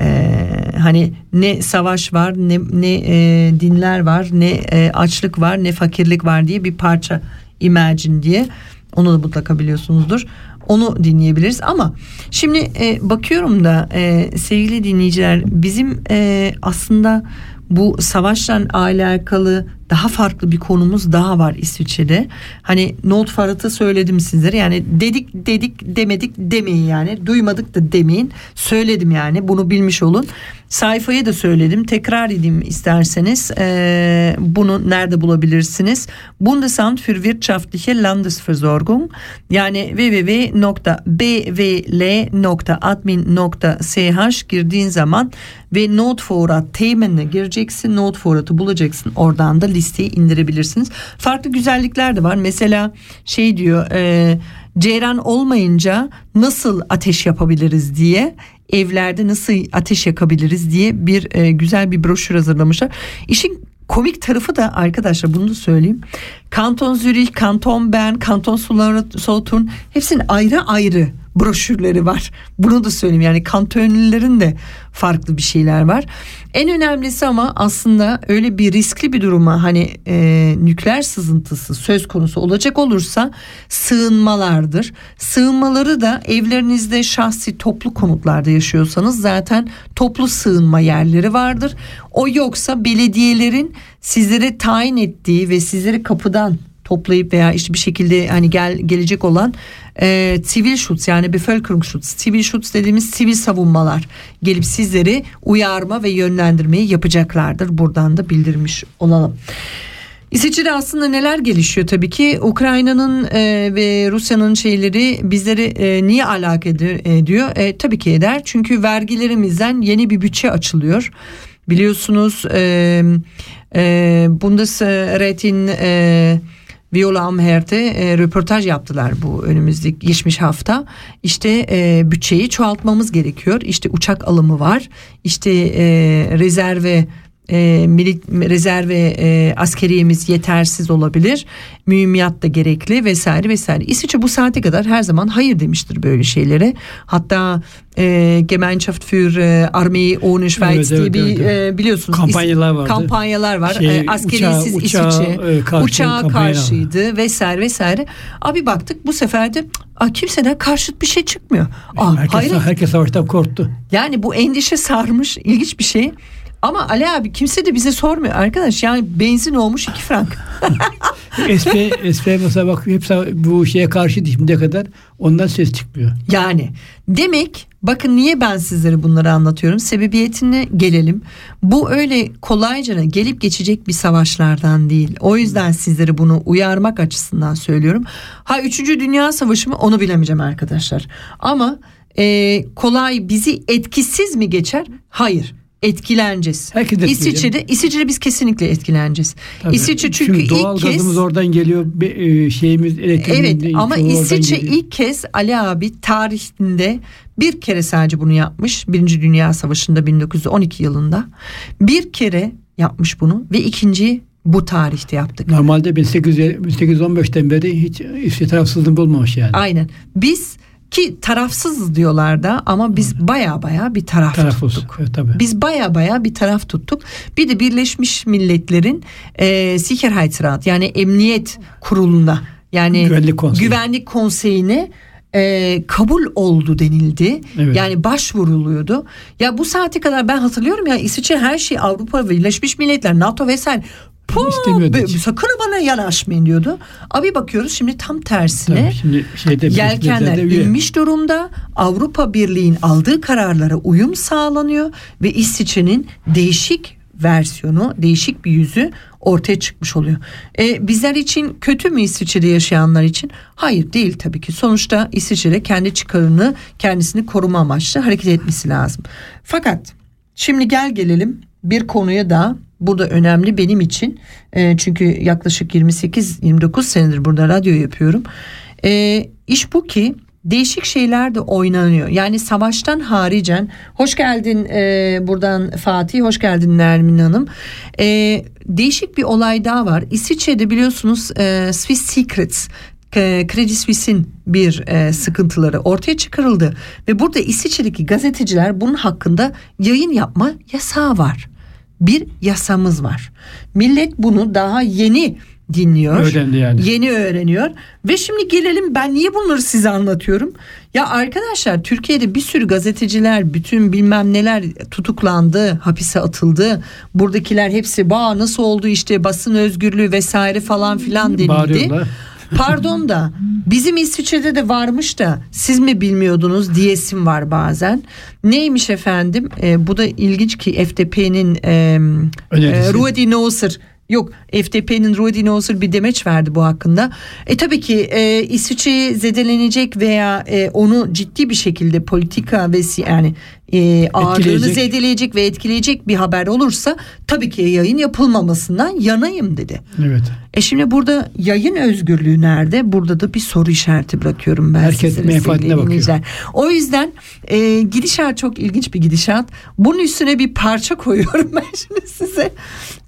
E, hani ne savaş var, ne ne e, dinler var, ne e, açlık var, ne fakirlik var diye bir parça Imagine diye. Onu da mutlaka biliyorsunuzdur. Onu dinleyebiliriz. Ama şimdi e, bakıyorum da e, sevgili dinleyiciler bizim e, aslında bu savaşla alakalı daha farklı bir konumuz daha var İsviçre'de. Hani not faratı söyledim sizlere yani dedik dedik demedik demeyin yani duymadık da demeyin söyledim yani bunu bilmiş olun. Sayfayı da söyledim tekrar edeyim isterseniz Ee, bunu nerede bulabilirsiniz? Bundesamt für Wirtschaftliche Landesversorgung yani www.bwl.admin.ch girdiğin zaman ve Notforat temenine gireceksin. Notforat'ı bulacaksın. Oradan da listeyi indirebilirsiniz. Farklı güzellikler de var. Mesela şey diyor e, ceyran olmayınca nasıl ateş yapabiliriz diye evlerde nasıl ateş yakabiliriz diye bir e, güzel bir broşür hazırlamışlar. İşin komik tarafı da arkadaşlar bunu da söyleyeyim. Kanton Zürich, Kanton Bern, Kanton Solothurn hepsinin ayrı ayrı broşürleri var. Bunu da söyleyeyim yani kantonlilerin de farklı bir şeyler var. En önemlisi ama aslında öyle bir riskli bir duruma hani e, nükleer sızıntısı söz konusu olacak olursa sığınmalardır. Sığınmaları da evlerinizde şahsi toplu konutlarda yaşıyorsanız zaten toplu sığınma yerleri vardır. O yoksa belediyelerin sizlere tayin ettiği ve sizleri kapıdan toplayıp veya işte bir şekilde hani gel gelecek olan e, sivil şut yani Bevölkerungsschutz, sivil şut dediğimiz sivil savunmalar gelip sizleri uyarma ve yönlendirmeyi yapacaklardır. Buradan da bildirmiş olalım. İsviçre'de aslında neler gelişiyor tabii ki Ukrayna'nın e, ve Rusya'nın şeyleri bizleri e, niye alakadar ediyor? E, tabii ki eder çünkü vergilerimizden yeni bir bütçe açılıyor. Biliyorsunuz e, e, Bundesrätin e, Viola Amhert'e e, röportaj yaptılar bu önümüzdeki geçmiş hafta. İşte e, bütçeyi çoğaltmamız gerekiyor. İşte uçak alımı var. İşte e, rezerve e, milit, rezerve e, askeriyemiz yetersiz olabilir. Mühimmat da gerekli vesaire vesaire. İsviçre bu saate kadar her zaman hayır demiştir böyle şeylere. Hatta e, Gemeinschaft für e, Armee ohne Schweiz Evet, diye evet, bir evet, e, biliyorsunuz Kampanyalar vardı. Kampanyalar var. Şey, E, askeriyesiz uçağa- uçağa, İsviçre e, karşı uçağa karşıydı vesaire vesaire. Abi baktık bu sefer de Aa, kimseden karşıt bir şey çıkmıyor. Aa, herkes, hayret. herkes savaştan korktu. Yani bu endişe sarmış ilginç bir şey. Ama Ali abi kimse de bize sormuyor arkadaş. Yani benzin olmuş iki frank. [laughs] SP, SP mesela bak hepsi bu şeye karşı şimdiye kadar ondan ses çıkmıyor. Yani demek bakın niye ben sizlere bunları anlatıyorum. Sebebiyetine gelelim. Bu öyle kolayca gelip geçecek bir savaşlardan değil. O yüzden sizlere bunu uyarmak açısından söylüyorum. Ha 3. Dünya Savaşı mı onu bilemeyeceğim arkadaşlar. Ama e, kolay bizi etkisiz mi geçer? Hayır. Etkileneceğiz. Herkes. İsviçre'de, İsviçre'de biz kesinlikle etkileneceğiz. Tabii. İsviçre çünkü, doğal ilk kez gazımız oradan geliyor. bir, e, şeyimiz elektriğimiz Evet ama İsviçre geliyor. ilk kez Ali abi tarihinde bir kere sadece bunu yapmış. Birinci Dünya Savaşı'nda 1912 yılında. Bir kere yapmış bunu ve ikinci bu tarihte yaptık. Normalde 1800 1815'ten beri hiç İsviçre tarafsızlığını bulmamış yani. Aynen. Biz Ki tarafsız diyorlar da ama biz baya baya bir taraf Tarafız. tuttuk. Evet, tabii. Biz baya baya bir taraf tuttuk. Bir de Birleşmiş Milletler'in e, Sicherheitsrat yani Emniyet Kurulu'na yani Güvenlik Konseyi. Güvenlik Konseyi'ne e, kabul oldu denildi. Evet. Yani başvuruluyordu. Ya bu saate kadar ben hatırlıyorum ya İsviçre her şey Avrupa Birleşmiş Milletler, NATO vesaire Be- hiç. sakın bana yanaşmayın diyordu. Abi bakıyoruz şimdi tam tersine. Tabii şimdi şeyde Yelkenler inmiş durumda. Avrupa Birliği'nin aldığı kararlara uyum sağlanıyor ve İsviçre'nin değişik versiyonu, değişik bir yüzü ortaya çıkmış oluyor. E, bizler için kötü mü İsviçre'de yaşayanlar için? Hayır değil tabii ki. Sonuçta İsviçre kendi çıkarını, kendisini koruma amaçlı hareket etmesi lazım. Fakat şimdi gel gelelim bir konuya da burada önemli benim için. E, çünkü yaklaşık 28-29 senedir burada radyo yapıyorum. E, iş bu ki değişik şeyler de oynanıyor. Yani savaştan haricen hoş geldin e, buradan Fatih hoş geldin Nermin Hanım. E, değişik bir olay daha var. İsviçre'de biliyorsunuz e, Swiss Secrets e, Credit Suisse'in bir e, sıkıntıları ortaya çıkarıldı ve burada İsviçre'deki gazeteciler bunun hakkında yayın yapma yasağı var. Bir yasamız var. Millet bunu daha yeni dinliyor. Öğrendi yani. Yeni öğreniyor ve şimdi gelelim ben niye bunları size anlatıyorum? Ya arkadaşlar Türkiye'de bir sürü gazeteciler bütün bilmem neler tutuklandı, hapise atıldı. Buradakiler hepsi ba nasıl oldu işte basın özgürlüğü vesaire falan filan denildi. Bağırıyorlar. Pardon da bizim İsviçre'de de varmış da siz mi bilmiyordunuz diyesim var bazen. Neymiş efendim? Ee, bu da ilginç ki FDP'nin e, Önerisi. e, Ruedi Nosser Yok FDP'nin Ruedi Nosser bir demeç verdi bu hakkında. E tabii ki e, İsviçre'yi zedelenecek veya e, onu ciddi bir şekilde politika ve yani e, ağırlığını zedeleyecek ve etkileyecek bir haber olursa tabii ki yayın yapılmamasından yanayım dedi. Evet. E şimdi burada yayın özgürlüğü nerede? Burada da bir soru işareti bırakıyorum ben Herkes sizlere menfaatine bakıyor. dinleyiciler. O yüzden e, gidişat çok ilginç bir gidişat. Bunun üstüne bir parça [laughs] koyuyorum ben şimdi size.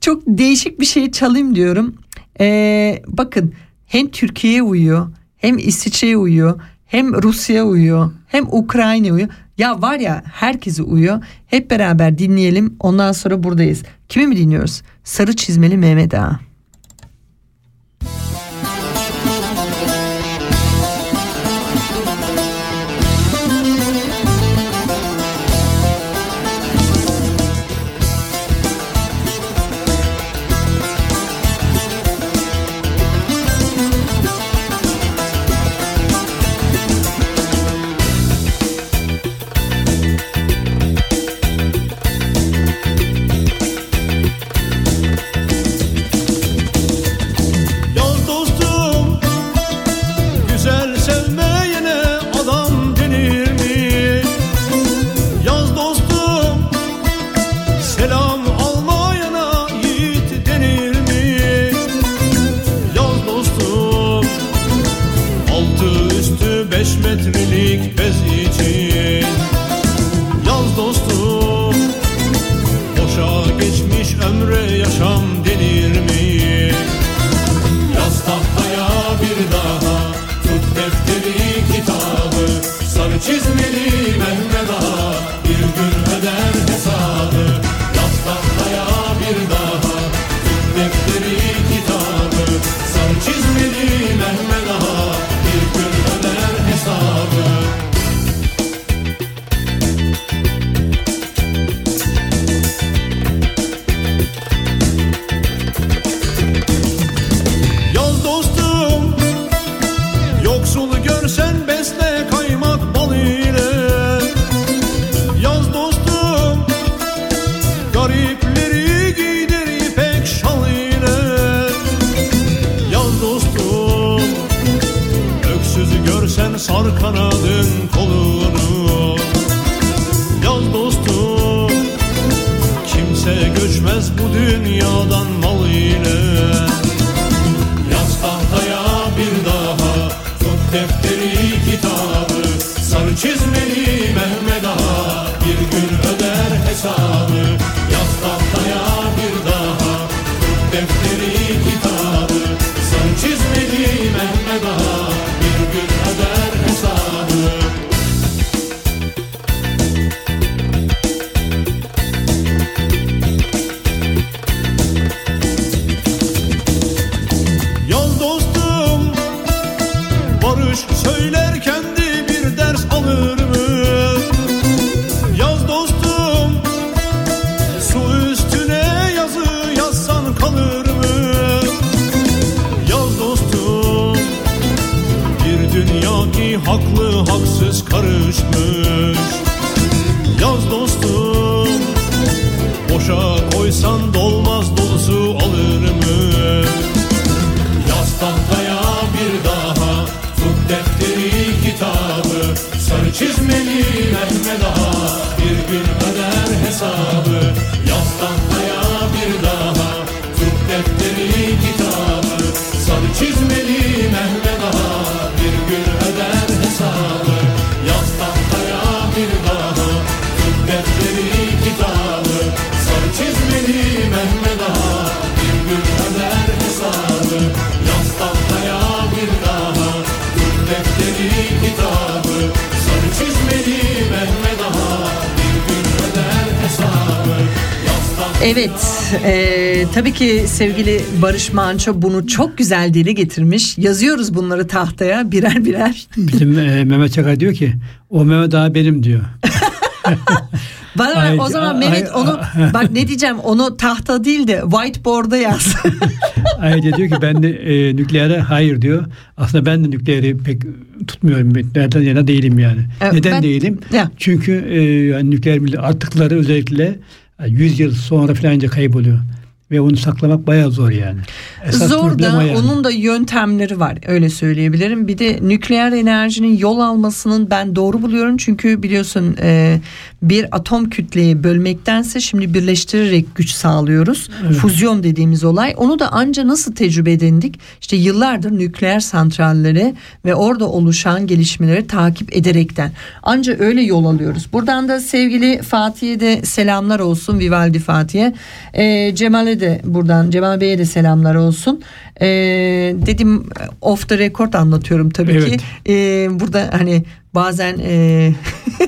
Çok değişik bir şey çalayım diyorum. E, bakın hem Türkiye'ye uyuyor hem İsviçre'ye uyuyor hem Rusya'ya uyuyor hem Ukrayna'ya uyuyor. Ya var ya herkese uyuyor. Hep beraber dinleyelim ondan sonra buradayız. Kimi mi dinliyoruz? Sarı çizmeli Mehmet Ağa. Ki sevgili Barış Manço bunu çok güzel dile getirmiş. Yazıyoruz bunları tahtaya birer birer. Bizim e, Mehmet Çakar diyor ki o Mehmet Ağa benim diyor. [laughs] Bana Ay, o zaman ay, Mehmet ay, onu bak ne diyeceğim onu tahta değil de whiteboard'a yaz. [laughs] Ayrıca diyor ki ben de e, nükleere hayır diyor. Aslında ben de nükleeri pek tutmuyorum. Nükleerden yana değilim yani. Evet, Neden ben- değilim? Ya. Çünkü e, yani nükleer artıkları özellikle e, 100 yıl sonra falan önce kayboluyor. Ve onu saklamak bayağı zor yani. Esas Zor da yani. onun da yöntemleri var öyle söyleyebilirim. Bir de nükleer enerjinin yol almasının ben doğru buluyorum. Çünkü biliyorsun e, bir atom kütleyi bölmektense şimdi birleştirerek güç sağlıyoruz. Füzyon dediğimiz olay. Onu da anca nasıl tecrübe edindik? İşte yıllardır nükleer santralleri ve orada oluşan gelişmeleri takip ederekten. Anca öyle yol alıyoruz. Buradan da sevgili Fatih'e de selamlar olsun. Vivaldi Fatih'e. E, Cemal'e de buradan Cemal Bey'e de selamlar olsun. E, dedim off the record anlatıyorum tabii Evet. ki. E, burada hani bazen e,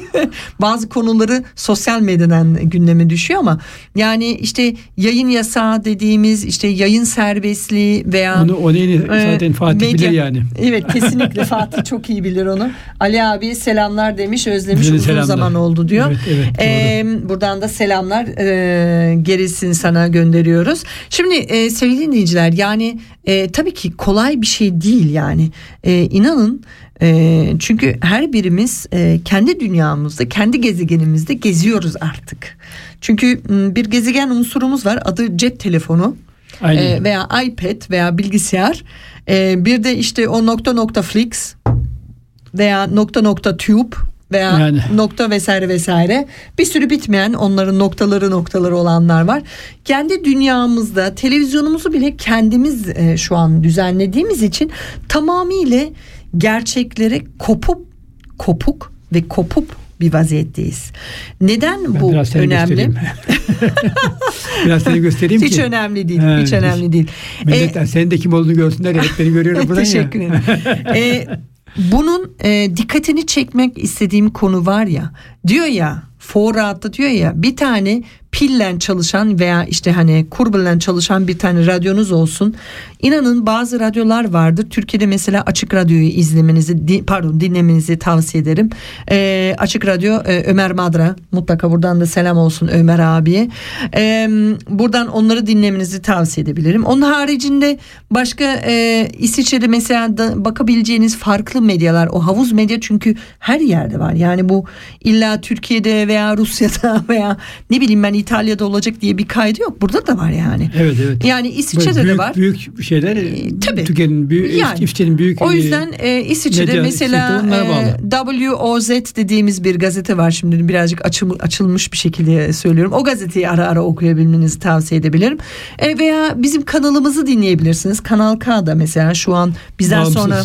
[laughs] bazı konuları sosyal medyadan gündeme düşüyor ama yani işte yayın yasağı dediğimiz işte yayın serbestliği veya Onu, o neyini zaten Fatih medya- bilir yani. Evet kesinlikle [laughs] Fatih çok iyi bilir onu. Ali abi selamlar demiş özlemiş Bize uzun selamlar. zaman oldu diyor. Evet, evet, doğru. Ee, buradan da selamlar e, gerisini sana gönderiyoruz. Şimdi e, sevgili dinleyiciler yani e, tabii ki kolay bir şey değil yani. E, inanın e, çünkü her birimiz e, kendi dünyamızda kendi gezegenimizde geziyoruz artık. Çünkü m, bir gezegen unsurumuz var adı cep telefonu. Aynen. E, veya iPad veya bilgisayar E, bir de işte o nokta nokta flix veya nokta nokta tube veya Yani. nokta vesaire vesaire bir sürü bitmeyen onların noktaları noktaları olanlar var. Kendi dünyamızda televizyonumuzu bile kendimiz e, şu an düzenlediğimiz için tamamıyla gerçeklere kopup kopuk ve kopup bir vaziyetteyiz. Neden Ben bu biraz önemli? [laughs] biraz seni göstereyim Hiç ki. önemli değil. Ha, hiç önemli değil. Millet E, senin de kim olduğunu görsünler. Hep beni görüyorum [laughs] buradan Teşekkür ederim. Ee, [laughs] bunun e, dikkatini çekmek istediğim konu var ya diyor ya Forrat'ta diyor ya bir tane pillen çalışan veya işte hani kurbellen çalışan bir tane radyonuz olsun. İnanın bazı radyolar vardır. Türkiye'de mesela Açık Radyo'yu izlemenizi pardon dinlemenizi tavsiye ederim. Ee, Açık Radyo e, Ömer Madra mutlaka buradan da selam olsun Ömer abiye. Ee, buradan onları dinlemenizi tavsiye edebilirim. Onun haricinde başka e, İsviçre'de mesela da bakabileceğiniz farklı medyalar o havuz medya çünkü her yerde var. Yani bu illa Türkiye'de veya Rusya'da [laughs] veya ne bileyim ben İtalya'da olacak diye bir kaydı yok. Burada da var yani. Evet evet. Yani İsviçre'de büyük, de var. Büyük şeyler E, tabii. Türkiye'nin büyük, Yani. İsviçre'nin büyük O e, yüzden e, İsviçre'de medya mesela e, WOZ dediğimiz bir gazete var. Şimdi birazcık açım- açılmış bir şekilde söylüyorum. O gazeteyi ara ara okuyabilmenizi tavsiye edebilirim. E, veya bizim kanalımızı dinleyebilirsiniz. Kanal K'da mesela şu an bizden Bağımsız. sonra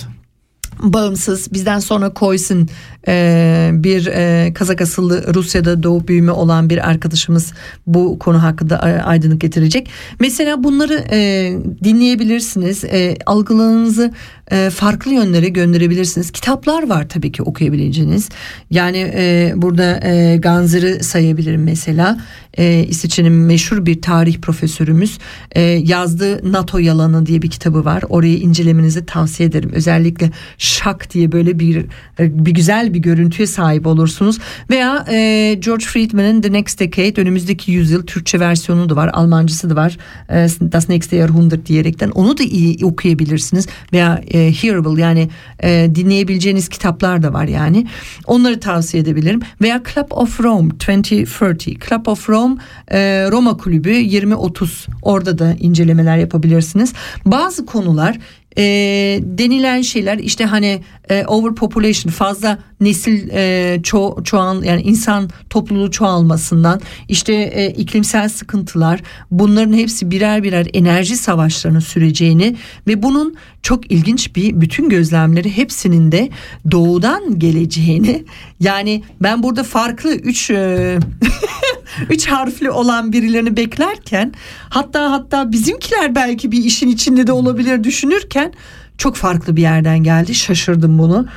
bağımsız bizden sonra koysun e, bir e, Kazak asıllı Rusya'da doğup büyüme olan bir arkadaşımız bu konu hakkında e, aydınlık getirecek. Mesela bunları e, dinleyebilirsiniz. E, algılarınızı e, farklı yönlere gönderebilirsiniz. Kitaplar var tabii ki okuyabileceğiniz. Yani e, burada e, Ganzer'ı sayabilirim mesela. E, İsviçre'nin meşhur bir tarih profesörümüz e, yazdığı NATO yalanı diye bir kitabı var. Orayı incelemenizi tavsiye ederim. Özellikle şak diye böyle bir e, bir güzel bir görüntüye sahip olursunuz. Veya e, George Friedman'ın The Next Decade önümüzdeki yüzyıl Türkçe versiyonu da var. Almancısı da var. E, Das nächste Jahrhundert diyerekten onu da iyi okuyabilirsiniz. Veya e, hearable yani e, dinleyebileceğiniz kitaplar da var yani. Onları tavsiye edebilirim. Veya Club of Rome 2030. Club of Rome e, Roma Kulübü 2030. Orada da incelemeler yapabilirsiniz. Bazı konular e, denilen şeyler işte hani e, overpopulation fazla nesil e, ço çoğal yani insan topluluğu çoğalmasından işte e, iklimsel sıkıntılar bunların hepsi birer birer enerji savaşlarının süreceğini ve bunun çok ilginç bir bütün gözlemleri hepsinin de doğudan geleceğini. Yani ben burada farklı üç e, [laughs] [laughs] üç harfli olan birilerini beklerken hatta hatta bizimkiler belki bir işin içinde de olabilir düşünürken çok farklı bir yerden geldi şaşırdım bunu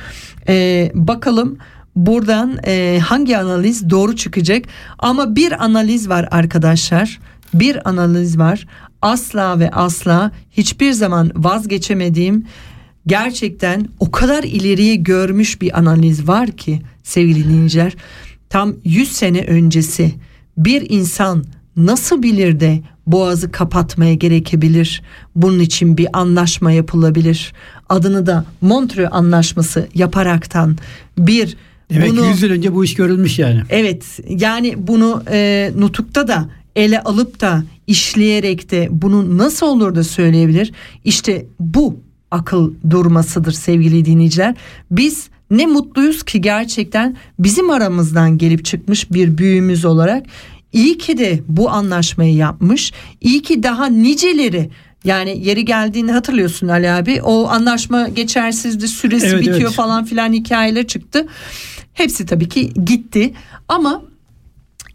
Ee, bakalım buradan e, hangi analiz doğru çıkacak ama bir analiz var arkadaşlar bir analiz var. Asla ve asla hiçbir zaman vazgeçemediğim gerçekten o kadar ileriye görmüş bir analiz var ki sevgili dinleyiciler. Tam 100 sene öncesi bir insan nasıl bilir de boğazı kapatmaya gerekebilir? Bunun için bir anlaşma yapılabilir. Adını da Montreux Anlaşması yaparaktan bir Demek bunu ki 100 yıl önce bu iş görülmüş yani. Evet yani bunu e, nutukta da ele alıp da işleyerek de bunu nasıl olur da söyleyebilir? İşte bu akıl durmasıdır sevgili dinleyiciler. Biz ne mutluyuz ki gerçekten bizim aramızdan gelip çıkmış bir büyüğümüz olarak iyi ki de bu anlaşmayı yapmış. İyi ki daha niceleri yani yeri geldiğini hatırlıyorsun Ali abi. O anlaşma geçersizdi, süresi Evet, bitiyor evet. falan filan hikayeler çıktı. Hepsi tabii ki gitti ama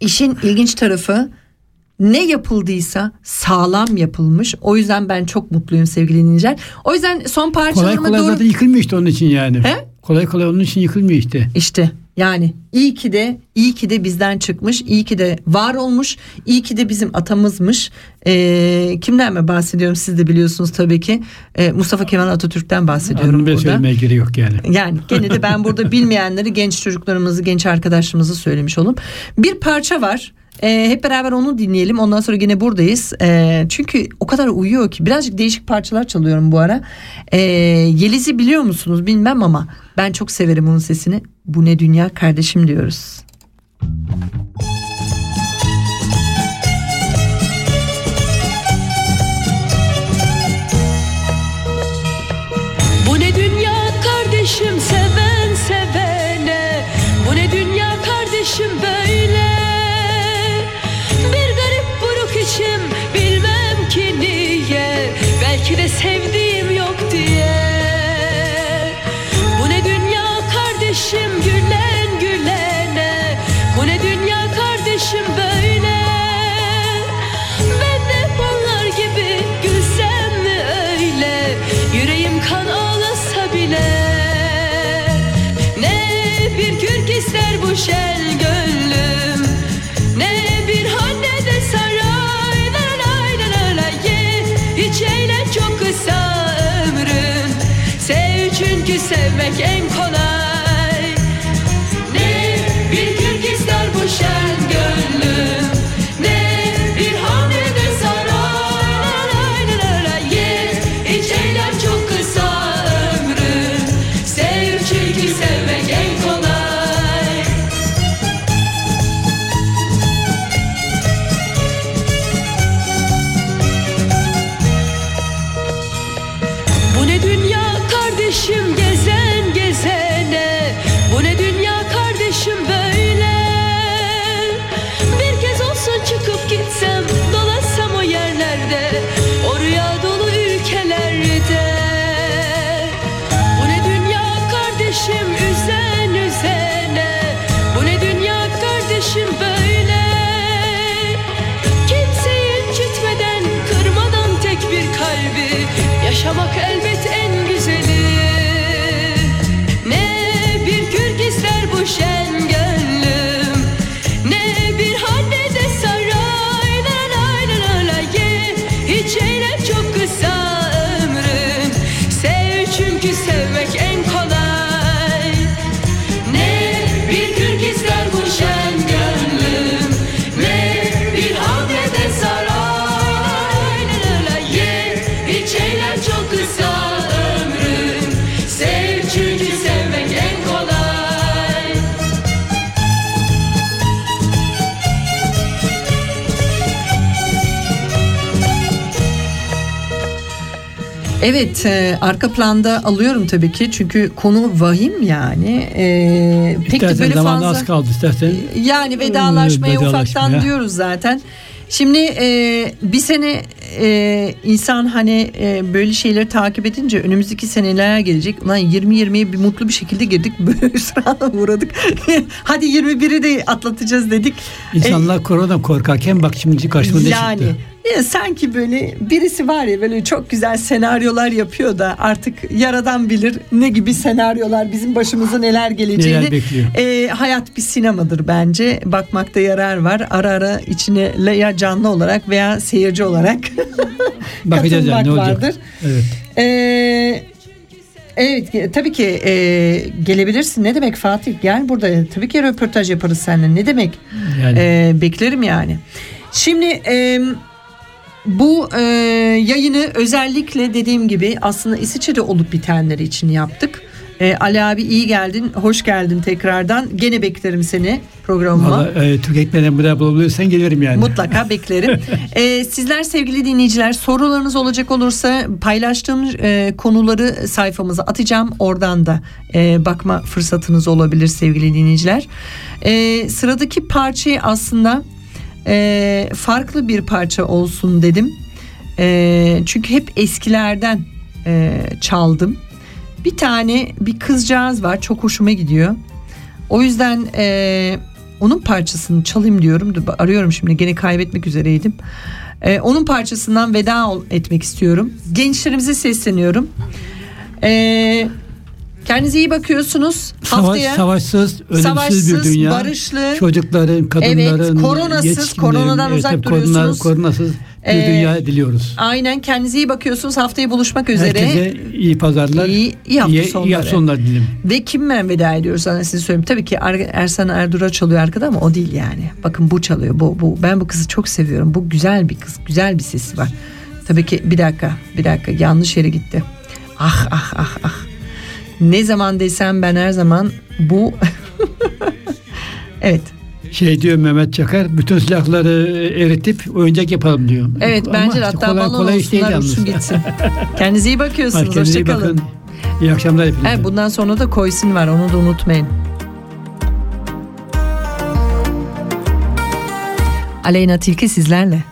işin ilginç tarafı ne yapıldıysa sağlam yapılmış. O yüzden ben çok mutluyum sevgili dinleyiciler. O yüzden son Kolay parçalarıma kolay doğru... zaten yıkılmıyor işte onun için yani. He? Kolay kolay onun için yıkılmıyor işte. İşte yani iyi ki de iyi ki de bizden çıkmış, iyi ki de var olmuş, iyi ki de bizim atamızmış. Ee, kimden mi bahsediyorum siz de biliyorsunuz tabii ki. Ee, Mustafa Kemal Atatürk'ten bahsediyorum Anlamaya burada. söylemeye gerek yok yani. Yani gene de ben burada [laughs] bilmeyenleri genç çocuklarımızı, genç arkadaşlarımızı söylemiş olalım. Bir parça var. Ee, hep beraber onu dinleyelim. Ondan sonra yine buradayız. Ee, çünkü o kadar uyuyor ki birazcık değişik parçalar çalıyorum bu ara. Ee, Yeliz'i biliyor musunuz bilmem ama ben çok severim onun sesini. Bu ne dünya kardeşim diyoruz. Bu çünkü Yaşamak elde Evet e, arka planda alıyorum tabii ki çünkü konu vahim yani. E, pek de böyle fazla. az kaldı istersen. Yani vedalaşmaya Ee, ufaktan vedalaşmaya. diyoruz zaten. Şimdi e, bir sene e, insan hani e, böyle şeyleri takip edince önümüzdeki sene neler gelecek? Ulan 20-20'ye bir mutlu bir şekilde girdik. [laughs] Böyle hüsrana uğradık. [laughs] Hadi 21'i de atlatacağız dedik. İnsanlar koronadan korkarken bak şimdi karşıma ne yani çıktı. Ya sanki böyle birisi var ya böyle çok güzel senaryolar yapıyor da artık yaradan bilir ne gibi senaryolar bizim başımıza neler geleceğini. Neler bekliyor. Ee, hayat bir sinemadır bence. Bakmakta yarar var. Ara ara içine ya canlı olarak veya seyirci olarak [laughs] Bakacağız yani ne katılmak olacak. vardır. Evet. Ee, evet tabii ki e, gelebilirsin. Ne demek Fatih? Gel burada. Tabii ki röportaj yaparız seninle. Ne demek? Yani Ee, beklerim yani. Şimdi e, bu e, yayını özellikle dediğim gibi aslında İsviçre'de olup bitenleri için yaptık. E, Ali abi iyi geldin, hoş geldin tekrardan. Gene beklerim seni programıma. valla e, Türk ekmeğinden buraya bulabilirsen gelirim yani. Mutlaka [laughs] beklerim. Ee, sizler sevgili dinleyiciler sorularınız olacak olursa paylaştığım e, konuları sayfamıza atacağım. Oradan da e, bakma fırsatınız olabilir sevgili dinleyiciler. E, sıradaki parçayı aslında e, farklı bir parça olsun dedim. E, çünkü hep eskilerden e, çaldım. Bir tane bir kızcağız var çok hoşuma gidiyor. O yüzden e, onun parçasını çalayım diyorum. Arıyorum şimdi gene kaybetmek üzereydim. E, onun parçasından veda etmek istiyorum. Gençlerimize sesleniyorum. E, kendinize iyi bakıyorsunuz. Savaş, Haftaya savaşsız, ölümsüz savaşsız, bir dünya. barışlı. Çocukların, kadınların, koronasız, yetişkinlerin, koronadan uzak tabii duruyorsunuz. koronasız bir Ee, dünya diliyoruz. aynen kendinize iyi bakıyorsunuz. Haftaya buluşmak üzere. Herkese iyi pazarlar. İyi- iyi hafta sonları. iyi hafta sonları dilerim. Ve kimle veda ediyoruz sana size söyleyeyim. Tabii ki Er- Ersan Erdura çalıyor arkada ama o değil yani. Bakın bu çalıyor. Bu, bu ben bu kızı çok seviyorum. Bu güzel bir kız. Güzel bir sesi var. Tabii ki bir dakika. Bir dakika. Yanlış yere gitti. Ah ah ah ah. Ne zaman desem ben her zaman bu [laughs] Evet. Şey diyor Mehmet Çakar, bütün silahları eritip oyuncak yapalım diyor. Evet Ama bence işte hatta kolay, balon kolay iş değil olsunlar yalnız. gitsin. [laughs] Kendinize iyi bakıyorsunuz. kendinize iyi bakın. İyi akşamlar hepinize. Evet, bundan sonra da koysun var onu da unutmayın. Aleyna Tilki sizlerle.